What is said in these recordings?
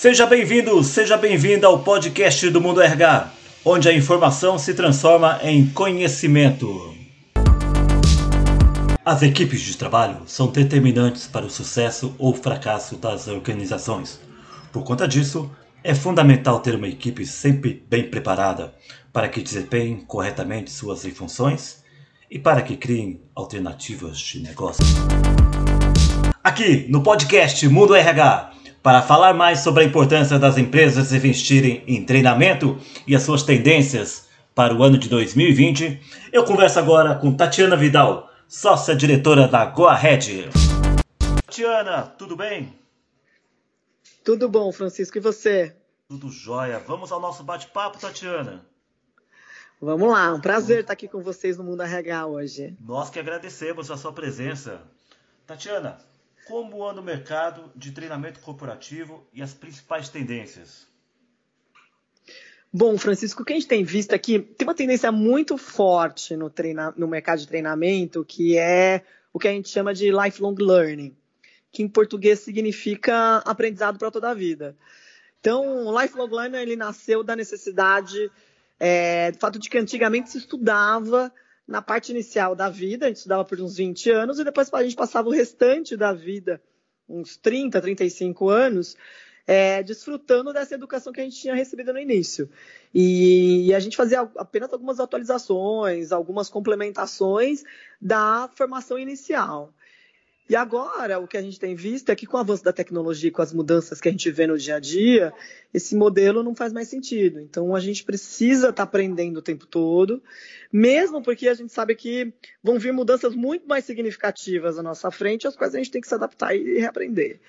Seja bem-vindo, seja bem-vinda ao podcast do Mundo RH, onde a informação se transforma em conhecimento. As equipes de trabalho são determinantes para o sucesso ou fracasso das organizações. Por conta disso, é fundamental ter uma equipe sempre bem preparada para que desempenhem corretamente suas funções e para que criem alternativas de negócio. Aqui no podcast Mundo RH, para falar mais sobre a importância das empresas investirem em treinamento e as suas tendências para o ano de 2020, eu converso agora com Tatiana Vidal, sócia diretora da GoAhead. Tatiana, tudo bem? Tudo bom, Francisco, e você? Tudo jóia. Vamos ao nosso bate-papo, Tatiana. Vamos lá, um prazer estar aqui com vocês no Mundo RH hoje. Nós que agradecemos a sua presença. Tatiana, como anda o mercado de treinamento corporativo e as principais tendências? Bom, Francisco, o que a gente tem visto aqui, tem uma tendência muito forte no, treina, no mercado de treinamento, que é o que a gente chama de lifelong learning, que em português significa aprendizado para toda a vida. Então, o lifelong learning ele nasceu da necessidade é, do fato de que antigamente se estudava na parte inicial da vida, a gente estudava por uns 20 anos, e depois a gente passava o restante da vida, uns 30, 35 anos, é, desfrutando dessa educação que a gente tinha recebido no início. E, e, a gente fazia apenas algumas atualizações, algumas complementações da formação inicial. E agora, o que a gente tem visto é que com o avanço da tecnologia, com as mudanças que a gente vê no dia a dia, esse modelo não faz mais sentido. Então, a gente precisa estar tá aprendendo o tempo todo, mesmo porque a gente sabe que vão vir mudanças muito mais significativas à nossa frente, às quais a gente tem que se adaptar e reaprender.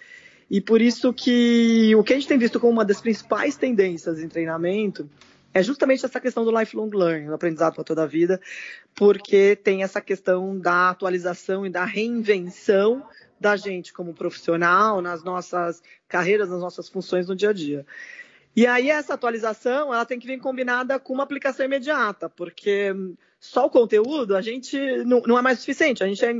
E por isso que o que a gente tem visto como uma das principais tendências em treinamento é justamente essa questão do lifelong learning, do aprendizado para toda a vida, porque tem essa questão da atualização e da reinvenção da gente como profissional nas nossas carreiras, nas nossas funções no dia a dia. E aí essa atualização, ela tem que vir combinada com uma aplicação imediata, porque só o conteúdo a gente não, não é mais suficiente. A gente, é,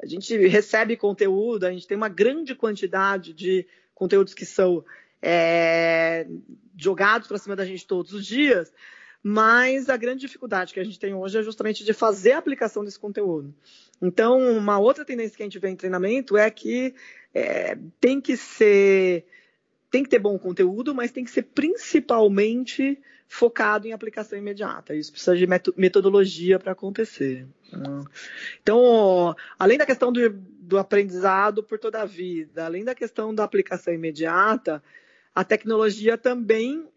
a gente recebe conteúdo, a gente tem uma grande quantidade de conteúdos que são é, jogados para cima da gente todos os dias, mas a grande dificuldade que a gente tem hoje é justamente de fazer a aplicação desse conteúdo. Então, uma outra tendência que a gente vê em treinamento é que é, tem que ser, tem que ter bom conteúdo, mas tem que ser principalmente focado em aplicação imediata. Isso precisa de metodologia para acontecer. Então, além da questão do, do aprendizado por toda a vida, além da questão da aplicação imediata, a tecnologia também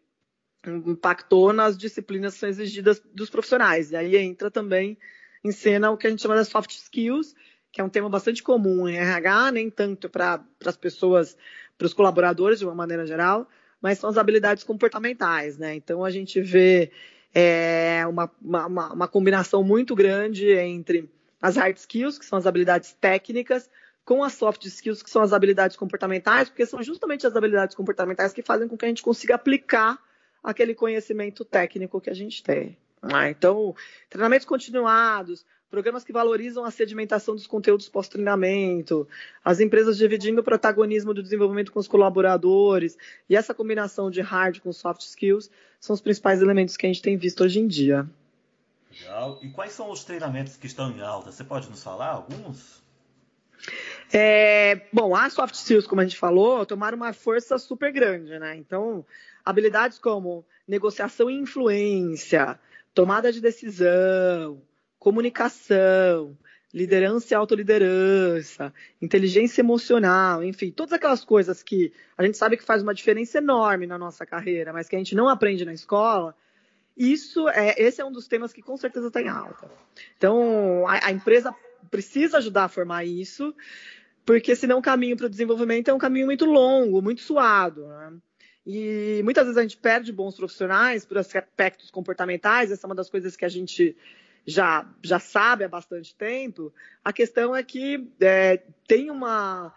impactou nas disciplinas que são exigidas dos profissionais. E aí entra também em cena o que a gente chama de soft skills, que é um tema bastante comum em RH, nem tanto para as pessoas, para os colaboradores de uma maneira geral, mas são as habilidades comportamentais, né? Então a gente vê é, uma, uma, uma combinação muito grande entre as hard skills, que são as habilidades técnicas, com as soft skills, que são as habilidades comportamentais, porque são justamente as habilidades comportamentais que fazem com que a gente consiga aplicar aquele conhecimento técnico que a gente tem. Né? Então, treinamentos continuados, programas que valorizam a sedimentação dos conteúdos pós-treinamento, as empresas dividindo o protagonismo do desenvolvimento com os colaboradores, e essa combinação de hard com soft skills são os principais elementos que a gente tem visto hoje em dia. Legal. E quais são os treinamentos que estão em alta? Você pode nos falar alguns? É, bom, as soft skills, como a gente falou, tomaram uma força super grande, né? Então, habilidades como negociação e influência, tomada de decisão, comunicação, liderança e autoliderança, inteligência emocional, enfim, todas aquelas coisas que a gente sabe que faz uma diferença enorme na nossa carreira, mas que a gente não aprende na escola. Isso é, esse é um dos temas que com certeza está em alta. Então, a, a empresa precisa ajudar a formar isso, porque senão o caminho para o desenvolvimento é um caminho muito longo, muito suado. Né? E muitas vezes a gente perde bons profissionais por aspectos comportamentais, essa é uma das coisas que a gente já, já sabe há bastante tempo. A questão é que é, tem uma.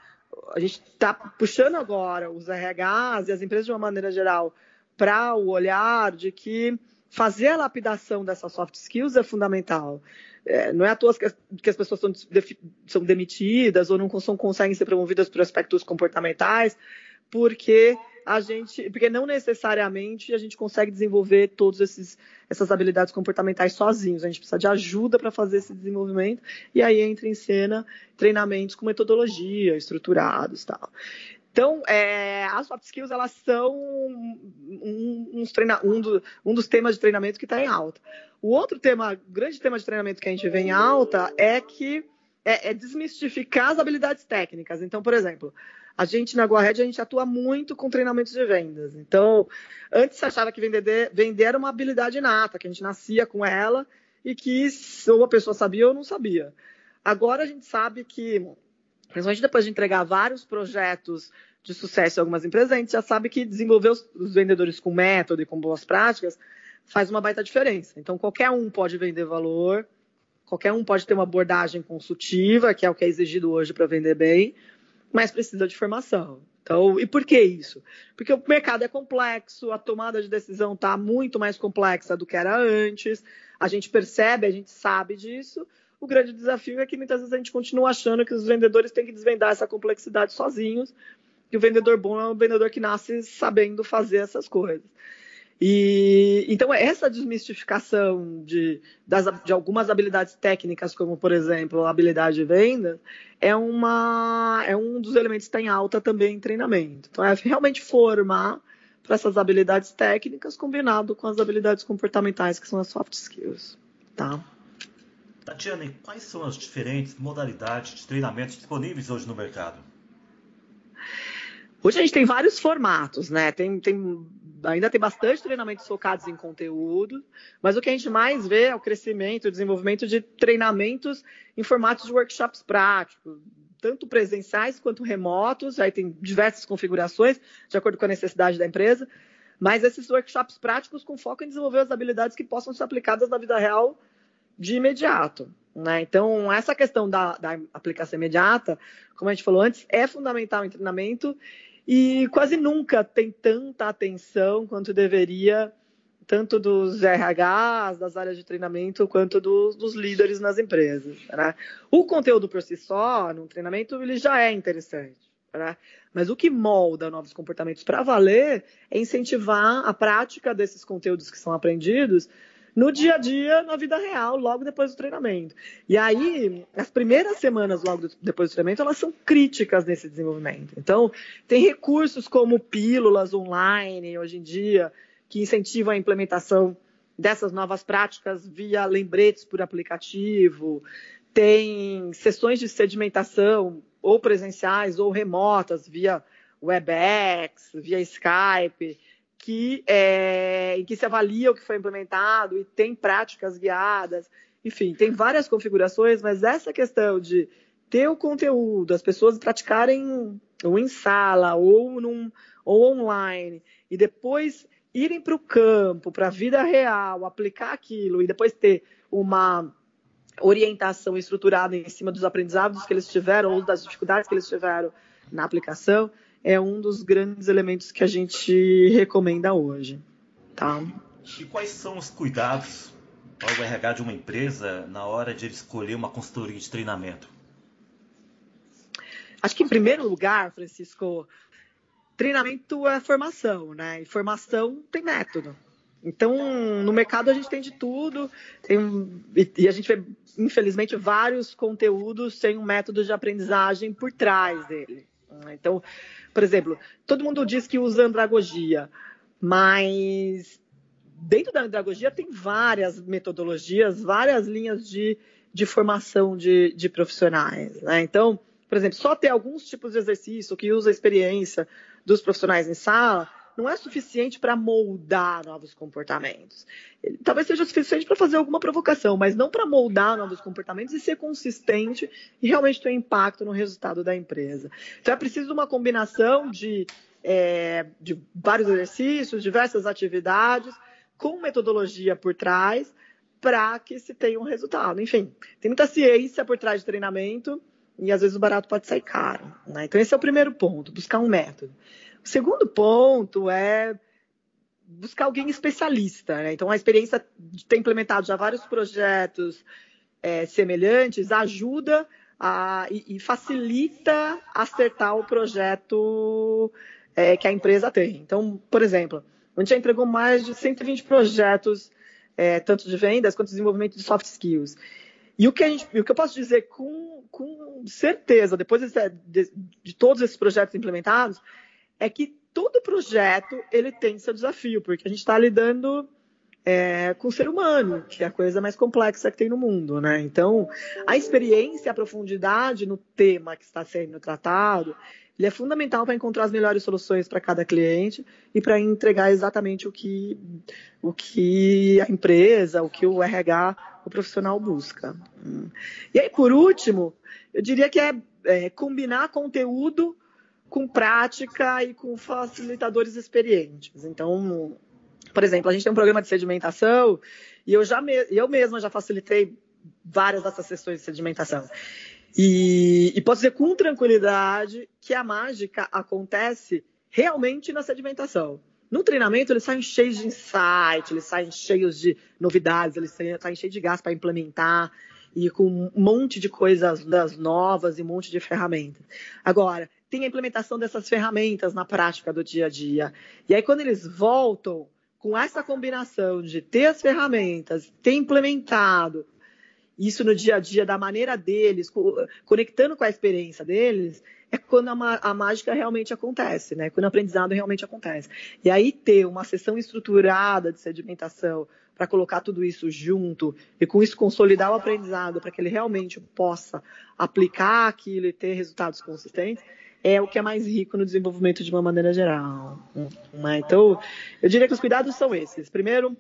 A gente está puxando agora os RHs e as empresas de uma maneira geral para o olhar de que fazer a lapidação dessas soft skills é fundamental. É, não é à toa que as, que as pessoas são, são, demitidas ou não são, conseguem ser promovidas por aspectos comportamentais, porque a gente, porque não necessariamente a gente consegue desenvolver todas essas habilidades comportamentais sozinhos. A gente precisa de ajuda para fazer esse desenvolvimento e aí entra em cena treinamentos com metodologia, estruturados, tal. Então, é, as soft skills elas são um, treina, um, do, um dos temas de treinamento que está em alta. O outro tema, grande tema de treinamento que a gente vê em alta é que é, é desmistificar as habilidades técnicas. Então, por exemplo, a gente na GoAhead, a gente atua muito com treinamentos de vendas. Então, antes você achava que vender, vender era uma habilidade inata, que a gente nascia com ela e que ou a pessoa sabia ou não sabia. Agora a gente sabe que, principalmente depois de entregar vários projetos de sucesso em algumas empresas, a gente já sabe que desenvolver os, os vendedores com método e com boas práticas faz uma baita diferença. Então, qualquer um pode vender valor, qualquer um pode ter uma abordagem consultiva, que é o que é exigido hoje para vender bem, mas precisa de formação. Então, e por que isso? Porque o mercado é complexo, a tomada de decisão está muito mais complexa do que era antes, a gente percebe, a gente sabe disso. O grande desafio é que muitas vezes a gente continua achando que os vendedores têm que desvendar essa complexidade sozinhos, que o vendedor bom é um vendedor que nasce sabendo fazer essas coisas. E então essa desmistificação de, das, de algumas habilidades técnicas, como por exemplo a habilidade de venda, é, uma, é um dos elementos que está em alta também em treinamento. Então é realmente formar para essas habilidades técnicas combinado com as habilidades comportamentais, que são as soft skills. Tá? Tatiana, quais são as diferentes modalidades de treinamento disponíveis hoje no mercado? Hoje a gente tem vários formatos, né? Tem, tem ainda tem bastante treinamentos focados em conteúdo, mas o que a gente mais vê é o crescimento, o desenvolvimento de treinamentos em formatos de workshops práticos, tanto presenciais quanto remotos, aí tem diversas configurações, de acordo com a necessidade da empresa, mas esses workshops práticos com foco em desenvolver as habilidades que possam ser aplicadas na vida real de imediato. Né? Então, essa questão da, da aplicação imediata, como a gente falou antes, é fundamental em treinamento e quase nunca tem tanta atenção quanto deveria, tanto dos RHs, das áreas de treinamento, quanto dos, dos líderes nas empresas. Né? O conteúdo por si só, no treinamento, ele já é interessante. Né? Mas o que molda novos comportamentos para valer é incentivar a prática desses conteúdos que são aprendidos no dia a dia, na vida real, logo depois do treinamento. E aí, as primeiras semanas logo depois do treinamento, elas são críticas nesse desenvolvimento. Então, tem recursos como pílulas online, hoje em dia, que incentivam a implementação dessas novas práticas via lembretes por aplicativo. Tem sessões de sedimentação, ou presenciais ou remotas, via WebEx, via Skype que, é, em que se avalia o que foi implementado e tem práticas guiadas. Enfim, tem várias configurações, mas essa questão de ter o conteúdo, as pessoas praticarem ou em sala ou, num, ou online, e depois irem para o campo, para a vida real, aplicar aquilo e depois ter uma orientação estruturada em cima dos aprendizados que eles tiveram ou das dificuldades que eles tiveram na aplicação, é um dos grandes elementos que a gente recomenda hoje. Tá? E quais são os cuidados para o RH de uma empresa na hora de escolher uma consultoria de treinamento? Acho que, em primeiro lugar, Francisco, treinamento é formação, né? E formação tem método. Então, no mercado a gente tem de tudo, tem, e a gente vê, infelizmente, vários conteúdos sem um método de aprendizagem por trás dele. Então, por exemplo, todo mundo diz que usa andragogia, mas dentro da andragogia tem várias metodologias, várias linhas de, de formação de, de profissionais. Né? Então, por exemplo, só ter alguns tipos de exercício que usa a experiência dos profissionais em sala não é suficiente para moldar novos comportamentos. Talvez seja suficiente para fazer alguma provocação, mas não para moldar novos comportamentos e ser consistente e realmente ter impacto no resultado da empresa. Então é preciso uma combinação de, é, de vários exercícios, diversas atividades, com metodologia por trás, para que se tenha um resultado. Enfim, tem muita ciência por trás de treinamento e às vezes o barato pode sair caro. Né? Então esse é o primeiro ponto, buscar um método. O segundo ponto é buscar alguém especialista. Né? Então, a experiência de ter implementado já vários projetos é, semelhantes ajuda a, e, e, facilita acertar o projeto é, que a empresa tem. Então, por exemplo, a gente já entregou mais de 120 projetos, é, tanto de vendas quanto de desenvolvimento de soft skills. E o que, gente, o que eu posso dizer com, com certeza, depois de, de, de, todos esses projetos implementados, é que todo projeto ele tem seu desafio, porque a gente está lidando é, com o ser humano, que é a coisa mais complexa que tem no mundo, né? Então, a experiência a profundidade no tema que está sendo tratado, ele é fundamental para encontrar as melhores soluções para cada cliente e para entregar exatamente o que, o que a empresa, o que o RH, o profissional busca. E aí, por último, eu diria que é, é combinar conteúdo com prática e com facilitadores experientes. Então, por exemplo, a gente tem um programa de sedimentação e eu, já me, eu mesma já facilitei várias dessas sessões de sedimentação. E, e posso dizer com tranquilidade que a mágica acontece realmente na sedimentação. No treinamento, eles saem cheios de insight, eles saem cheios de novidades, eles saem cheios de gás para implementar e com um monte de coisas novas e um monte de ferramentas. Agora, tem a implementação dessas ferramentas na prática do dia a dia. E aí, quando eles voltam, com essa combinação de ter as ferramentas, ter implementado isso no dia a dia da maneira deles, conectando com a experiência deles, é quando a, a, mágica realmente acontece, né? Quando o aprendizado realmente acontece. E aí ter uma sessão estruturada de sedimentação para colocar tudo isso junto e com isso consolidar o aprendizado para que ele realmente possa aplicar aquilo e ter resultados consistentes, é o que é mais rico no desenvolvimento de uma maneira geral. Então, eu diria que os cuidados são esses. Primeiro,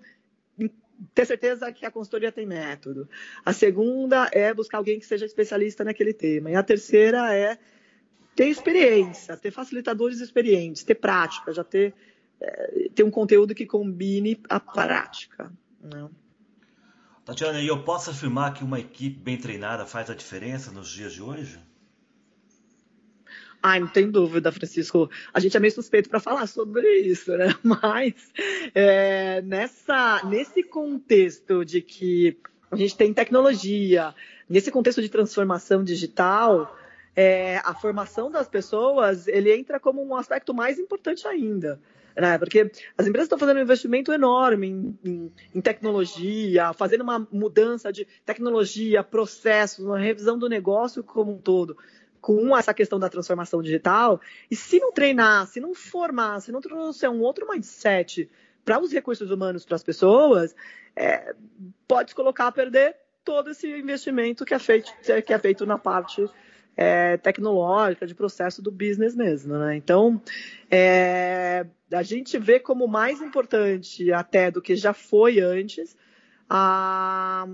ter certeza que a consultoria tem método. A segunda é buscar alguém que seja especialista naquele tema. E a terceira é ter experiência, ter facilitadores experientes, ter prática, já ter, é, ter um conteúdo que combine a prática. Né? Tatiana, e eu posso afirmar que uma equipe bem treinada faz a diferença nos dias de hoje? Ai, não tem dúvida, Francisco. A gente é meio suspeito para falar sobre isso, né? Mas é, nessa, nesse contexto de que a gente tem tecnologia, nesse contexto de transformação digital, é, a formação das pessoas ele entra como um aspecto mais importante ainda. Né? Porque as empresas estão fazendo um investimento enorme em, em, em, tecnologia, fazendo uma mudança de tecnologia, processos, uma revisão do negócio como um todo com essa questão da transformação digital, e se não treinar, se não formar, se não trouxer um outro mindset para os recursos humanos para as pessoas, é, pode colocar a perder todo esse investimento que é feito, que é feito na parte é, tecnológica, de processo do business mesmo. Né? Então, é, a gente vê como mais importante até do que já foi antes a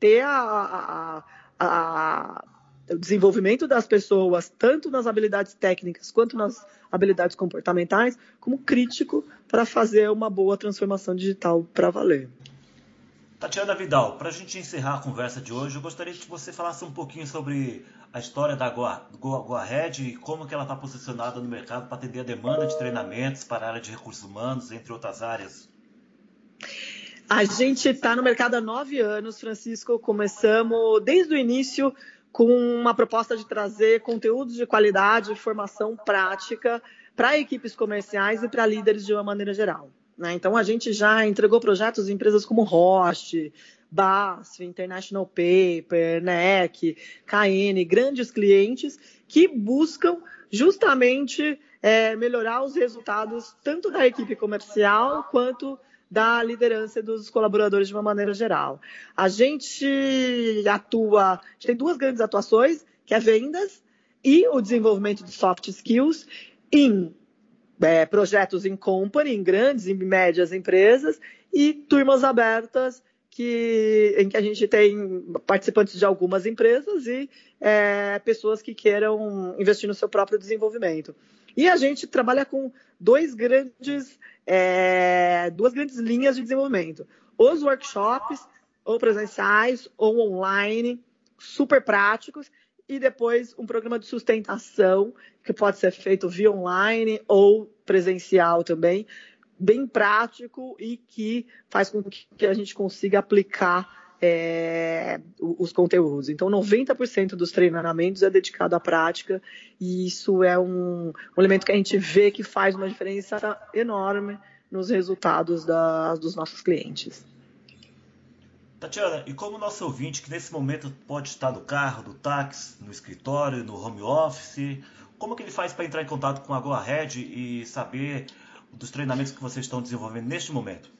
ter a, a, a o desenvolvimento das pessoas, tanto nas habilidades técnicas quanto nas habilidades comportamentais, como crítico para fazer uma boa transformação digital para valer. Tatiana Vidal, para a gente encerrar a conversa de hoje, eu gostaria que você falasse um pouquinho sobre a história da Goa, Goa, Goa Red e como que ela está posicionada no mercado para atender a demanda de treinamentos para a área de recursos humanos, entre outras áreas. A gente está no mercado há nove anos, Francisco. Começamos desde o início com uma proposta de trazer conteúdos de qualidade, formação prática para equipes comerciais e para líderes de uma maneira geral. Né? Então, a gente já entregou projetos em empresas como Roche, BASF, International Paper, NEC, KN, grandes clientes que buscam justamente é, melhorar os resultados tanto da equipe comercial quanto da liderança dos colaboradores de uma maneira geral. A gente atua, a gente tem duas grandes atuações, que é vendas e o desenvolvimento de soft skills em é, projetos em company, em grandes e médias empresas, e turmas abertas que, em que a gente tem participantes de algumas empresas e é, pessoas que queiram investir no seu próprio desenvolvimento. E a gente trabalha com dois grandes é, duas grandes linhas de desenvolvimento. Os workshops, ou presenciais, ou online, super práticos, e depois um programa de sustentação, que pode ser feito via online ou presencial também, bem prático e que faz com que a gente consiga aplicar é, os conteúdos. Então, 90% dos treinamentos é dedicado à prática e isso é um, um, elemento que a gente vê que faz uma diferença enorme nos resultados da, dos nossos clientes. Tatiana, e como nosso ouvinte que nesse momento pode estar no carro, no táxi, no escritório, no home office, como que ele faz para entrar em contato com a GoAhead e saber dos treinamentos que vocês estão desenvolvendo neste momento?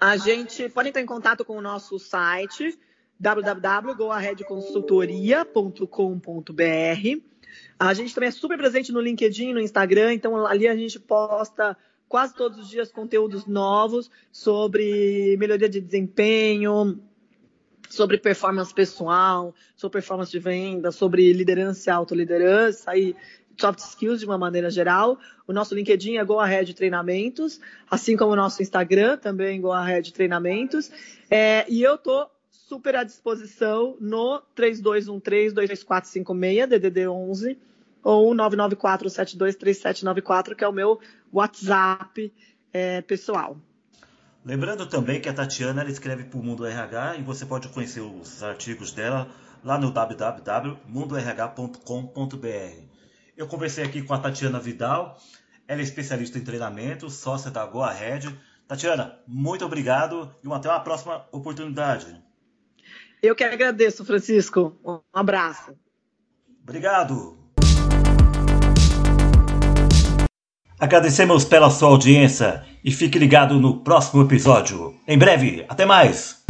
A gente pode entrar em contato com o nosso site www.goaheadconsultoria.com.br. A gente também é super presente no LinkedIn, no Instagram, então ali a gente posta quase todos os dias conteúdos novos sobre melhoria de desempenho, sobre performance pessoal, sobre performance de venda, sobre liderança e autoliderança e soft skills de uma maneira geral. O nosso LinkedIn é GoAhead Treinamentos, assim como o nosso Instagram também GoAhead Treinamentos. É, e eu tô super à disposição no 3213-22456, DDD 11, ou 994-723794, que é o meu WhatsApp é, pessoal. Lembrando também que a Tatiana escreve para o Mundo RH e você pode conhecer os artigos dela lá no www.mundorh.com.br. Eu conversei aqui com a Tatiana Vidal, ela é especialista em treinamento, sócia da GoAhead. Tatiana, muito obrigado e até uma próxima oportunidade. Eu que agradeço, Francisco. Um abraço. Obrigado. Agradecemos pela sua audiência e fique ligado no próximo episódio. Em breve, até mais!